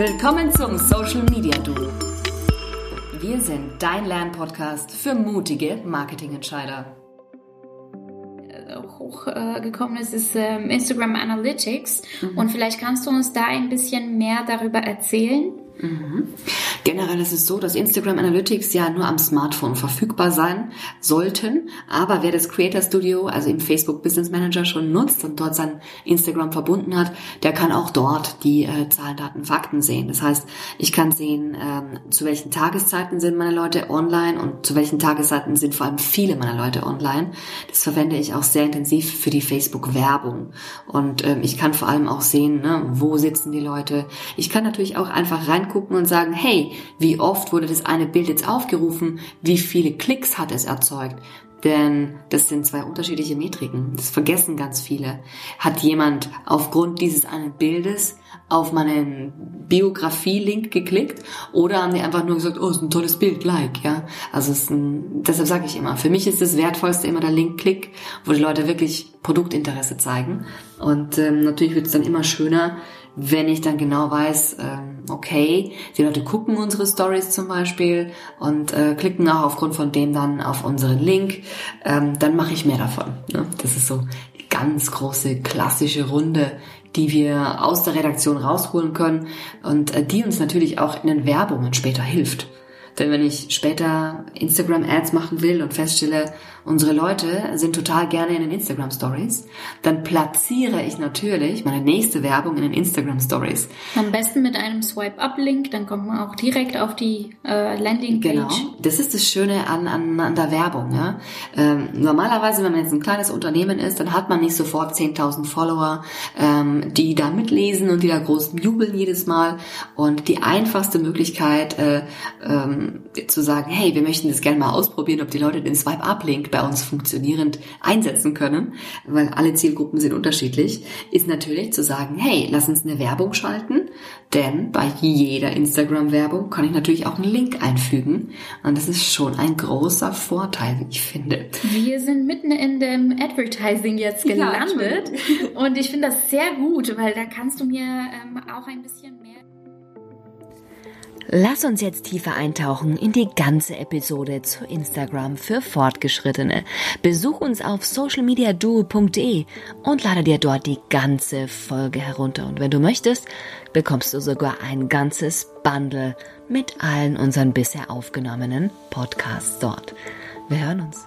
Willkommen zum Social Media Duo. Wir sind dein Lernpodcast für mutige Marketingentscheider. Äh, hochgekommen ist, ist ähm, Instagram Analytics. Mhm. Und vielleicht kannst du uns da ein bisschen mehr darüber erzählen. Mhm. Generell ist es so, dass Instagram Analytics ja nur am Smartphone verfügbar sein sollten. Aber wer das Creator Studio, also im Facebook Business Manager schon nutzt und dort sein Instagram verbunden hat, der kann auch dort die äh, Zahlen, Daten, Fakten sehen. Das heißt, ich kann sehen, ähm, zu welchen Tageszeiten sind meine Leute online und zu welchen Tageszeiten sind vor allem viele meiner Leute online. Das verwende ich auch sehr intensiv für die Facebook Werbung. Und ähm, ich kann vor allem auch sehen, ne, wo sitzen die Leute. Ich kann natürlich auch einfach reingucken und sagen, hey, wie oft wurde das eine Bild jetzt aufgerufen, wie viele Klicks hat es erzeugt. Denn das sind zwei unterschiedliche Metriken. Das vergessen ganz viele. Hat jemand aufgrund dieses einen Bildes auf meinen Biografie-Link geklickt oder haben die einfach nur gesagt, oh, ist ein tolles Bild, like, ja. Also es ist ein, deshalb sage ich immer, für mich ist das Wertvollste immer der Link-Klick, wo die Leute wirklich Produktinteresse zeigen. Und ähm, natürlich wird es dann immer schöner, wenn ich dann genau weiß, ähm, okay, die Leute gucken unsere Stories zum Beispiel und äh, klicken auch aufgrund von dem dann auf unseren Link, ähm, dann mache ich mehr davon. Ne? Das ist so die ganz große klassische Runde, die wir aus der Redaktion rausholen können und äh, die uns natürlich auch in den Werbungen später hilft. Denn wenn ich später Instagram-Ads machen will und feststelle, unsere Leute sind total gerne in den Instagram Stories, dann platziere ich natürlich meine nächste Werbung in den Instagram Stories. Am besten mit einem Swipe-Up-Link, dann kommt man auch direkt auf die äh, Landing-Page. Genau, das ist das Schöne an, an, an der Werbung. Ja? Ähm, normalerweise, wenn man jetzt ein kleines Unternehmen ist, dann hat man nicht sofort 10.000 Follower, ähm, die da mitlesen und die da groß jubeln jedes Mal. Und die einfachste Möglichkeit äh, ähm, zu sagen, hey, wir möchten das gerne mal ausprobieren, ob die Leute den Swipe-Up-Link bei uns funktionierend einsetzen können, weil alle Zielgruppen sind unterschiedlich, ist natürlich zu sagen, hey, lass uns eine Werbung schalten, denn bei jeder Instagram-Werbung kann ich natürlich auch einen Link einfügen und das ist schon ein großer Vorteil, wie ich finde. Wir sind mitten in dem Advertising jetzt gelandet ja, und ich finde das sehr gut, weil da kannst du mir ähm, auch ein bisschen mehr Lass uns jetzt tiefer eintauchen in die ganze Episode zu Instagram für Fortgeschrittene. Besuch uns auf socialmediaduo.de und lade dir dort die ganze Folge herunter. Und wenn du möchtest, bekommst du sogar ein ganzes Bundle mit allen unseren bisher aufgenommenen Podcasts dort. Wir hören uns.